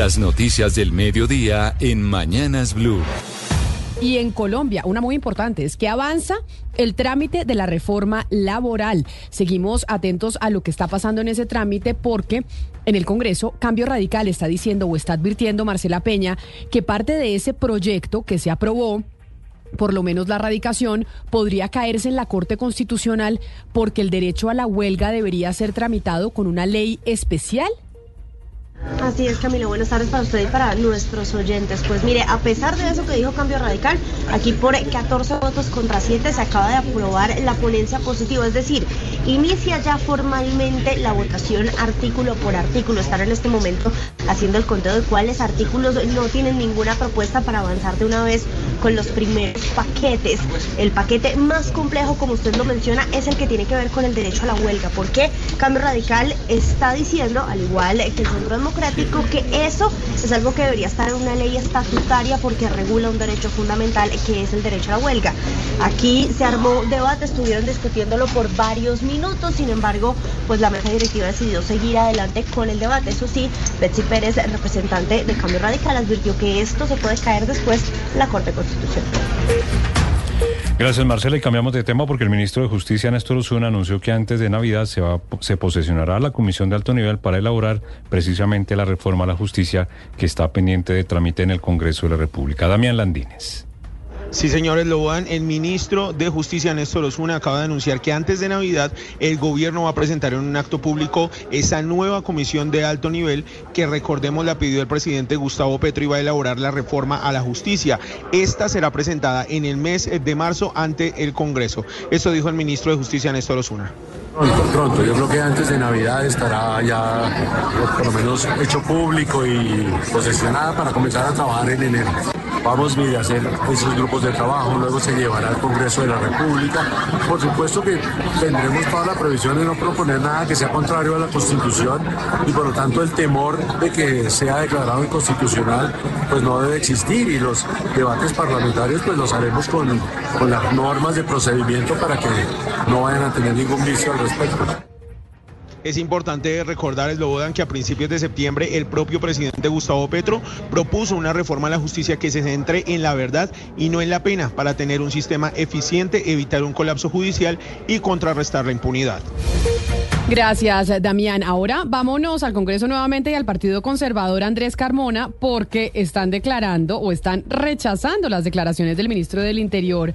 Las noticias del mediodía en Mañanas Blue. Y en Colombia, una muy importante es que avanza el trámite de la reforma laboral. Seguimos atentos a lo que está pasando en ese trámite porque en el Congreso Cambio Radical está diciendo o está advirtiendo Marcela Peña que parte de ese proyecto que se aprobó por lo menos la radicación, podría caerse en la Corte Constitucional porque el derecho a la huelga debería ser tramitado con una ley especial. Así es, Camilo. Buenas tardes para usted y para nuestros oyentes. Pues mire, a pesar de eso que dijo Cambio Radical, aquí por 14 votos contra 7 se acaba de aprobar la ponencia positiva. Es decir, inicia ya formalmente la votación artículo por artículo. Estar en este momento haciendo el conteo de cuáles artículos no tienen ninguna propuesta para avanzar de una vez con los primeros paquetes. El paquete más complejo, como usted lo menciona, es el que tiene que ver con el derecho a la huelga. Porque Cambio Radical está diciendo, al igual que el Centro Democrático, que eso es algo que debería estar en una ley estatutaria porque regula un derecho fundamental que es el derecho a la huelga. Aquí se armó debate, estuvieron discutiéndolo por varios minutos, sin embargo, pues la mesa directiva decidió seguir adelante con el debate. Eso sí, Betsy Pérez, representante de Cambio Radical, advirtió que esto se puede caer después en la Corte Constitucional. Gracias, Marcela. Y cambiamos de tema porque el ministro de Justicia, Néstor Osuna, anunció que antes de Navidad se, va, se posesionará la Comisión de Alto Nivel para elaborar precisamente la reforma a la justicia que está pendiente de trámite en el Congreso de la República. Damián Landines. Sí, señores Loban, el ministro de Justicia, Néstor Osuna, acaba de anunciar que antes de Navidad el gobierno va a presentar en un acto público esa nueva comisión de alto nivel que, recordemos, la pidió el presidente Gustavo Petro y va a elaborar la reforma a la justicia. Esta será presentada en el mes de marzo ante el Congreso. Esto dijo el ministro de Justicia, Néstor Osuna. Pronto, pronto. Yo creo que antes de Navidad estará ya por lo menos hecho público y posesionada para comenzar a trabajar en enero. Vamos a hacer esos grupos de trabajo, luego se llevará al Congreso de la República. Por supuesto que tendremos toda la previsión de no proponer nada que sea contrario a la Constitución y por lo tanto el temor de que sea declarado inconstitucional pues no debe existir y los debates parlamentarios pues los haremos con, con las normas de procedimiento para que no vayan a tener ningún vicio al respecto. Es importante recordar, Eslobodan, que a principios de septiembre el propio presidente Gustavo Petro propuso una reforma a la justicia que se centre en la verdad y no en la pena para tener un sistema eficiente, evitar un colapso judicial y contrarrestar la impunidad. Gracias, Damián. Ahora vámonos al Congreso nuevamente y al Partido Conservador Andrés Carmona porque están declarando o están rechazando las declaraciones del ministro del Interior.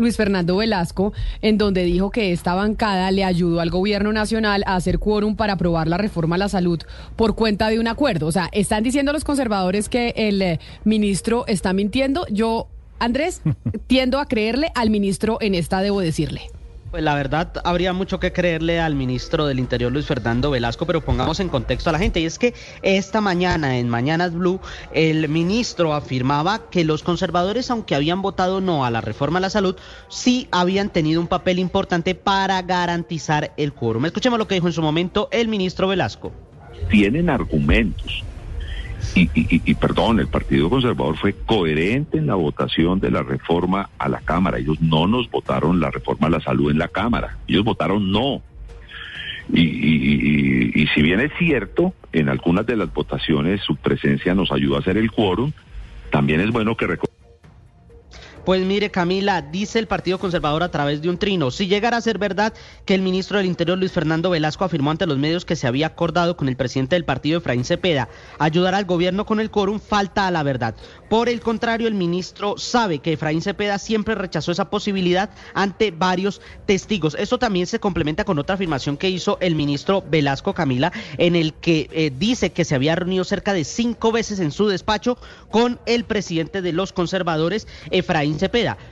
Luis Fernando Velasco, en donde dijo que esta bancada le ayudó al gobierno nacional a hacer quórum para aprobar la reforma a la salud por cuenta de un acuerdo. O sea, están diciendo los conservadores que el eh, ministro está mintiendo. Yo, Andrés, tiendo a creerle al ministro en esta, debo decirle. Pues la verdad, habría mucho que creerle al ministro del Interior, Luis Fernando Velasco, pero pongamos en contexto a la gente. Y es que esta mañana, en Mañanas Blue, el ministro afirmaba que los conservadores, aunque habían votado no a la reforma a la salud, sí habían tenido un papel importante para garantizar el quórum. Escuchemos lo que dijo en su momento el ministro Velasco. Tienen argumentos y, y, y, perdón, el Partido Conservador fue coherente en la votación de la reforma a la Cámara. Ellos no nos votaron la reforma a la salud en la Cámara. Ellos votaron no. Y, si bien es cierto, en algunas de las votaciones su presencia nos ayudó a hacer el quórum, también es bueno que pues mire, Camila, dice el Partido Conservador a través de un trino, si llegara a ser verdad que el ministro del Interior, Luis Fernando Velasco, afirmó ante los medios que se había acordado con el presidente del partido, Efraín Cepeda, ayudar al gobierno con el quórum, falta a la verdad. Por el contrario, el ministro sabe que Efraín Cepeda siempre rechazó esa posibilidad ante varios testigos. Esto también se complementa con otra afirmación que hizo el ministro Velasco Camila, en el que eh, dice que se había reunido cerca de cinco veces en su despacho con el presidente de los conservadores, Efraín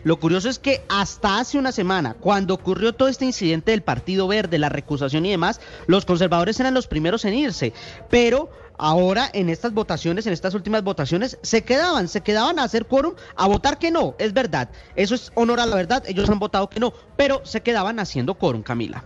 Lo curioso es que hasta hace una semana, cuando ocurrió todo este incidente del Partido Verde, la recusación y demás, los conservadores eran los primeros en irse. Pero ahora en estas votaciones, en estas últimas votaciones, se quedaban, se quedaban a hacer quórum, a votar que no, es verdad. Eso es honor a la verdad, ellos han votado que no, pero se quedaban haciendo quórum, Camila.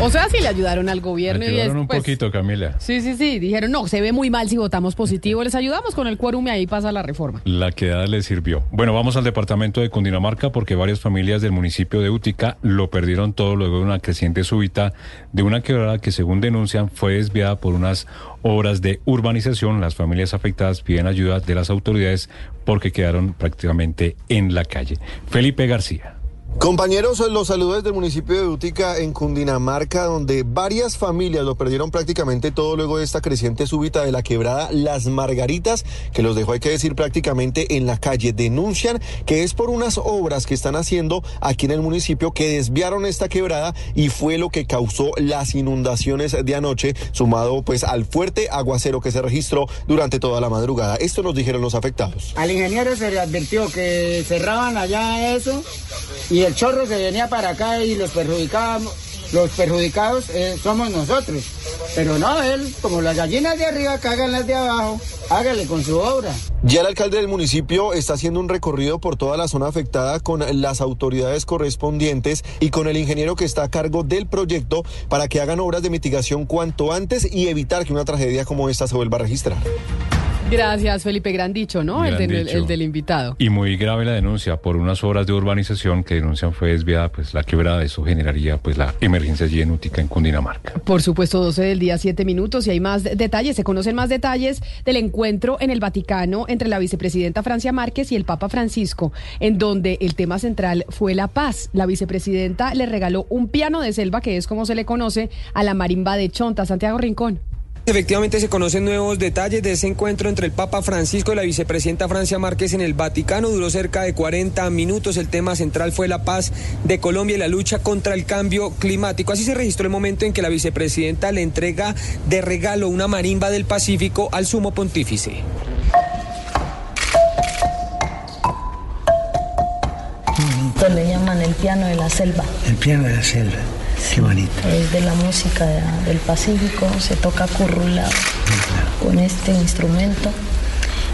O sea, sí le ayudaron al gobierno y Ayudaron es, un pues, poquito, Camila. Sí, sí, sí. Dijeron, no, se ve muy mal si votamos positivo. Les ayudamos con el quórum y ahí pasa la reforma. La quedada le sirvió. Bueno, vamos al departamento de Cundinamarca porque varias familias del municipio de Útica lo perdieron todo luego de una creciente súbita de una quebrada que según denuncian fue desviada por unas obras de urbanización. Las familias afectadas piden ayuda de las autoridades porque quedaron prácticamente en la calle. Felipe García. Compañeros, los saludos desde el municipio de Útica en Cundinamarca, donde varias familias lo perdieron prácticamente todo luego de esta creciente súbita de la quebrada Las Margaritas, que los dejó, hay que decir, prácticamente en la calle. Denuncian que es por unas obras que están haciendo aquí en el municipio que desviaron esta quebrada y fue lo que causó las inundaciones de anoche, sumado pues al fuerte aguacero que se registró durante toda la madrugada. Esto nos dijeron los afectados. Al ingeniero se le advirtió que cerraban allá eso y el chorro se venía para acá y los perjudicábamos. Los perjudicados eh, somos nosotros. Pero no, él, como las gallinas de arriba cagan las de abajo, hágale con su obra. Ya el alcalde del municipio está haciendo un recorrido por toda la zona afectada con las autoridades correspondientes y con el ingeniero que está a cargo del proyecto para que hagan obras de mitigación cuanto antes y evitar que una tragedia como esta se vuelva a registrar. Gracias, Felipe. Gran dicho, ¿no? el, del- dicho. el del invitado. Y muy grave la denuncia por unas obras de urbanización que denuncian fue desviada, pues la quebrada, eso generaría pues la emergencia allí en Cundinamarca. Por supuesto, 12 del día, 7 minutos y hay más de- detalles. Se conocen más detalles del encuentro en el Vaticano entre la vicepresidenta Francia Márquez y el Papa Francisco, en donde el tema central fue la paz. La vicepresidenta le regaló un piano de selva, que es como se le conoce, a la marimba de Chonta, Santiago Rincón. Efectivamente se conocen nuevos detalles de ese encuentro entre el Papa Francisco y la vicepresidenta Francia Márquez en el Vaticano. Duró cerca de 40 minutos. El tema central fue la paz de Colombia y la lucha contra el cambio climático. Así se registró el momento en que la vicepresidenta le entrega de regalo una marimba del Pacífico al sumo pontífice. Esto le llaman el piano de la selva. El piano de la selva. Qué bonito. Es de la música de- del Pacífico, se toca currulado con este instrumento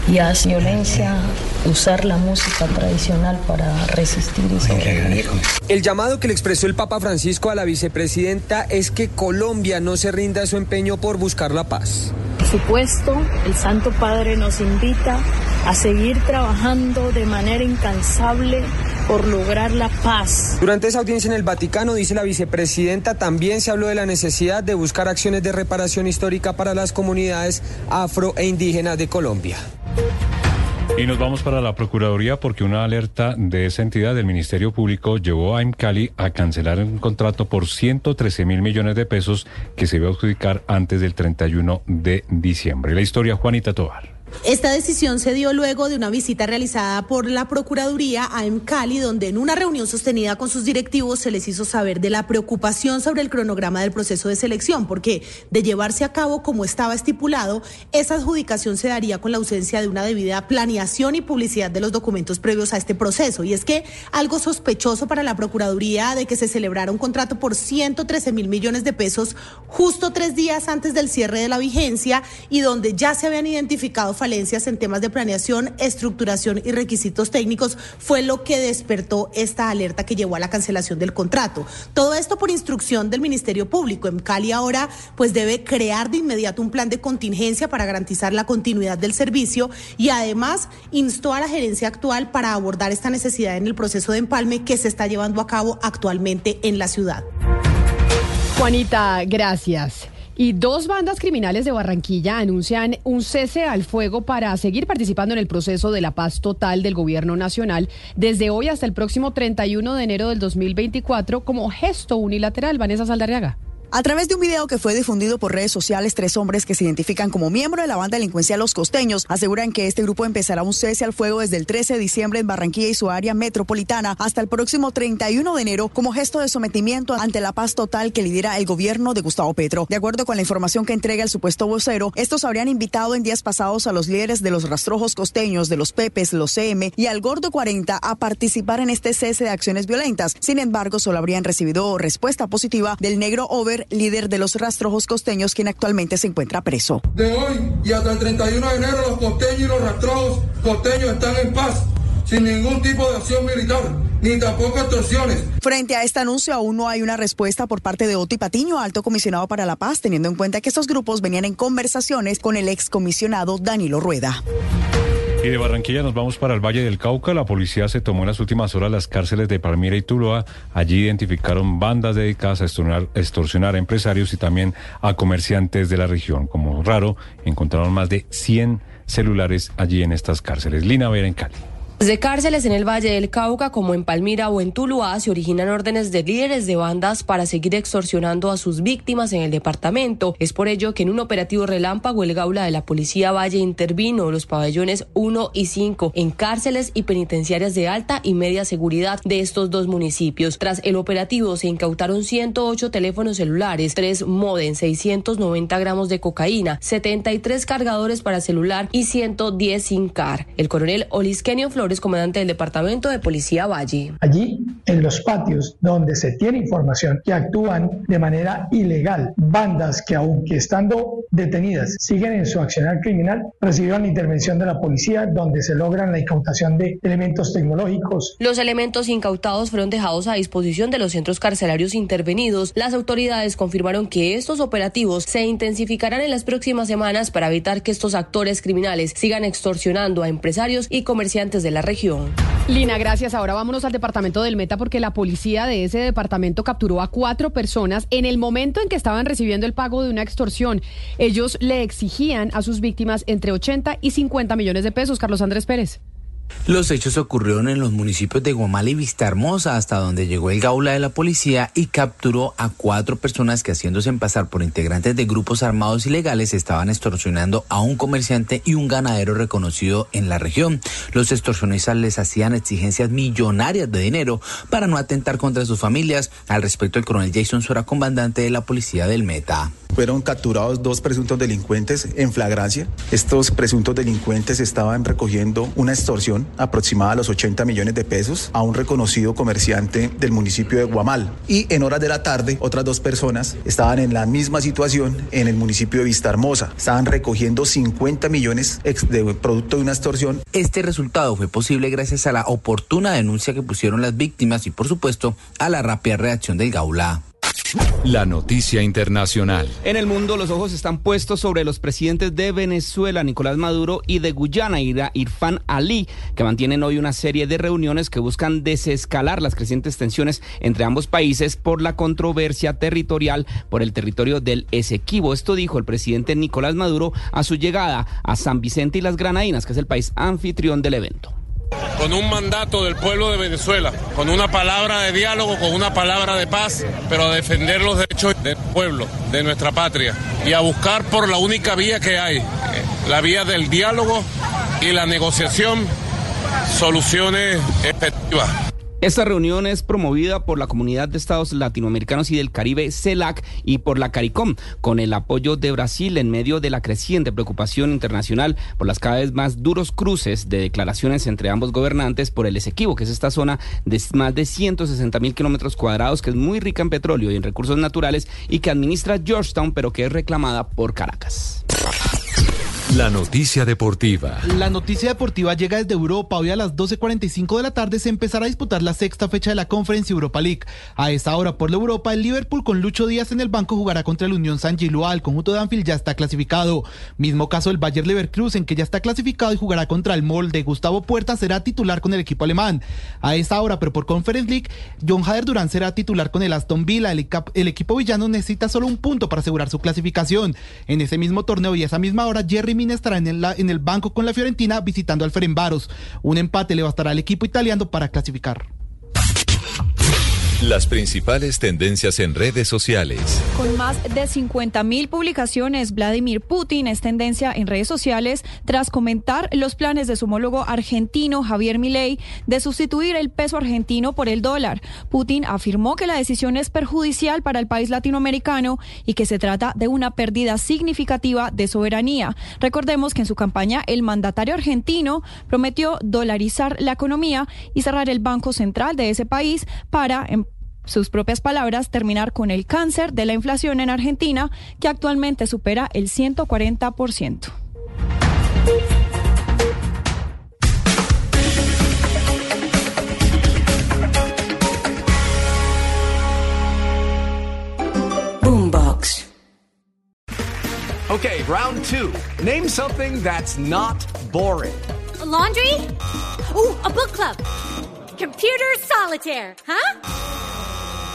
y hace violencia usar la música tradicional para resistir y sobrevivir. El llamado que le expresó el Papa Francisco a la vicepresidenta es que Colombia no se rinda a su empeño por buscar la paz. Por supuesto, el Santo Padre nos invita a seguir trabajando de manera incansable por lograr la paz. Durante esa audiencia en el Vaticano, dice la vicepresidenta, también se habló de la necesidad de buscar acciones de reparación histórica para las comunidades afro e indígenas de Colombia. Y nos vamos para la Procuraduría porque una alerta de esa entidad del Ministerio Público llevó a IMCALI a cancelar un contrato por 113 mil millones de pesos que se iba a adjudicar antes del 31 de diciembre. La historia, Juanita Tobar. Esta decisión se dio luego de una visita realizada por la Procuraduría a Cali, donde en una reunión sostenida con sus directivos se les hizo saber de la preocupación sobre el cronograma del proceso de selección, porque de llevarse a cabo como estaba estipulado, esa adjudicación se daría con la ausencia de una debida planeación y publicidad de los documentos previos a este proceso. Y es que algo sospechoso para la Procuraduría de que se celebrara un contrato por 113 mil millones de pesos justo tres días antes del cierre de la vigencia y donde ya se habían identificado falencias en temas de planeación, estructuración y requisitos técnicos, fue lo que despertó esta alerta que llevó a la cancelación del contrato. Todo esto por instrucción del Ministerio Público. En Cali ahora pues debe crear de inmediato un plan de contingencia para garantizar la continuidad del servicio y además instó a la gerencia actual para abordar esta necesidad en el proceso de empalme que se está llevando a cabo actualmente en la ciudad. Juanita, gracias. Y dos bandas criminales de Barranquilla anuncian un cese al fuego para seguir participando en el proceso de la paz total del gobierno nacional desde hoy hasta el próximo 31 de enero del 2024 como gesto unilateral. Vanessa Saldarriaga. A través de un video que fue difundido por redes sociales, tres hombres que se identifican como miembro de la banda delincuencial Los Costeños aseguran que este grupo empezará un cese al fuego desde el 13 de diciembre en Barranquilla y su área metropolitana hasta el próximo 31 de enero como gesto de sometimiento ante la paz total que lidera el gobierno de Gustavo Petro. De acuerdo con la información que entrega el supuesto vocero, estos habrían invitado en días pasados a los líderes de los rastrojos costeños, de los Pepes, los CM y al Gordo 40 a participar en este cese de acciones violentas. Sin embargo, solo habrían recibido respuesta positiva del negro Over, líder de los rastrojos costeños, quien actualmente se encuentra preso. De hoy y hasta el 31 de enero, los costeños y los rastrojos costeños están en paz, sin ningún tipo de acción militar, ni tampoco extorsiones. Frente a este anuncio, aún no hay una respuesta por parte de Oti Patiño, alto comisionado para la paz, teniendo en cuenta que estos grupos venían en conversaciones con el excomisionado Danilo Rueda. Y de Barranquilla nos vamos para el Valle del Cauca. La policía se tomó en las últimas horas las cárceles de Palmira y Tuluá. Allí identificaron bandas dedicadas a extorsionar, extorsionar, a empresarios y también a comerciantes de la región. Como raro, encontraron más de 100 celulares allí en estas cárceles. Lina Vera en Cali. De cárceles en el Valle del Cauca, como en Palmira o en Tuluá, se originan órdenes de líderes de bandas para seguir extorsionando a sus víctimas en el departamento. Es por ello que en un operativo relámpago el Gaula de la Policía Valle intervino los pabellones 1 y 5 en cárceles y penitenciarias de alta y media seguridad de estos dos municipios. Tras el operativo se incautaron 108 teléfonos celulares, 3 modem, 690 gramos de cocaína, 73 cargadores para celular y 110 sin car. El coronel Olisquenio Flores comandante del Departamento de Policía Valle. Allí, en los patios donde se tiene información que actúan de manera ilegal, bandas que aunque estando detenidas siguen en su accionar criminal, recibieron la intervención de la policía donde se logran la incautación de elementos tecnológicos. Los elementos incautados fueron dejados a disposición de los centros carcelarios intervenidos. Las autoridades confirmaron que estos operativos se intensificarán en las próximas semanas para evitar que estos actores criminales sigan extorsionando a empresarios y comerciantes de la región. Lina, gracias. Ahora vámonos al departamento del Meta porque la policía de ese departamento capturó a cuatro personas en el momento en que estaban recibiendo el pago de una extorsión. Ellos le exigían a sus víctimas entre 80 y 50 millones de pesos. Carlos Andrés Pérez. Los hechos ocurrieron en los municipios de Guamal y Vistahermosa, hasta donde llegó el gaula de la policía y capturó a cuatro personas que haciéndose pasar por integrantes de grupos armados ilegales estaban extorsionando a un comerciante y un ganadero reconocido en la región. Los extorsionistas les hacían exigencias millonarias de dinero para no atentar contra sus familias. Al respecto, el coronel Jason Sora, comandante de la policía del Meta. Fueron capturados dos presuntos delincuentes en flagrancia. Estos presuntos delincuentes estaban recogiendo una extorsión aproximada a los 80 millones de pesos a un reconocido comerciante del municipio de Guamal. Y en horas de la tarde, otras dos personas estaban en la misma situación en el municipio de Vista Hermosa. Estaban recogiendo 50 millones de producto de una extorsión. Este resultado fue posible gracias a la oportuna denuncia que pusieron las víctimas y, por supuesto, a la rápida reacción del Gaula. La noticia internacional. En el mundo los ojos están puestos sobre los presidentes de Venezuela, Nicolás Maduro, y de Guyana, Irfan Ali, que mantienen hoy una serie de reuniones que buscan desescalar las crecientes tensiones entre ambos países por la controversia territorial por el territorio del Esequibo. Esto dijo el presidente Nicolás Maduro a su llegada a San Vicente y las Granadinas, que es el país anfitrión del evento con un mandato del pueblo de Venezuela, con una palabra de diálogo, con una palabra de paz, pero a defender los derechos del pueblo, de nuestra patria, y a buscar por la única vía que hay, la vía del diálogo y la negociación, soluciones efectivas. Esta reunión es promovida por la Comunidad de Estados Latinoamericanos y del Caribe, CELAC, y por la CARICOM, con el apoyo de Brasil en medio de la creciente preocupación internacional por las cada vez más duros cruces de declaraciones entre ambos gobernantes por el Esequibo, que es esta zona de más de 160 mil kilómetros cuadrados, que es muy rica en petróleo y en recursos naturales y que administra Georgetown, pero que es reclamada por Caracas. La noticia deportiva. La noticia deportiva llega desde Europa. Hoy a las 12.45 de la tarde se empezará a disputar la sexta fecha de la Conference Europa League. A esta hora por la Europa, el Liverpool con Lucho Díaz en el banco jugará contra el Unión San Giloa. El conjunto de Anfield ya está clasificado. Mismo caso el Bayer Leverkusen que ya está clasificado y jugará contra el Molde. Gustavo Puerta será titular con el equipo alemán. A esta hora, pero por Conference League, John Hader Durán será titular con el Aston Villa. El, el equipo villano necesita solo un punto para asegurar su clasificación. En ese mismo torneo y a esa misma hora, Jerry estará en el, en el banco con la Fiorentina visitando al Ferenbaros. Un empate le bastará al equipo italiano para clasificar. Las principales tendencias en redes sociales. Con más de 50.000 publicaciones, Vladimir Putin es tendencia en redes sociales tras comentar los planes de su homólogo argentino Javier Milei de sustituir el peso argentino por el dólar. Putin afirmó que la decisión es perjudicial para el país latinoamericano y que se trata de una pérdida significativa de soberanía. Recordemos que en su campaña el mandatario argentino prometió dolarizar la economía y cerrar el Banco Central de ese país para en sus propias palabras, terminar con el cáncer de la inflación en Argentina, que actualmente supera el 140%. Boombox. Okay, round two. Name something that's not boring. A laundry? Ooh, a book club. Computer solitaire, huh?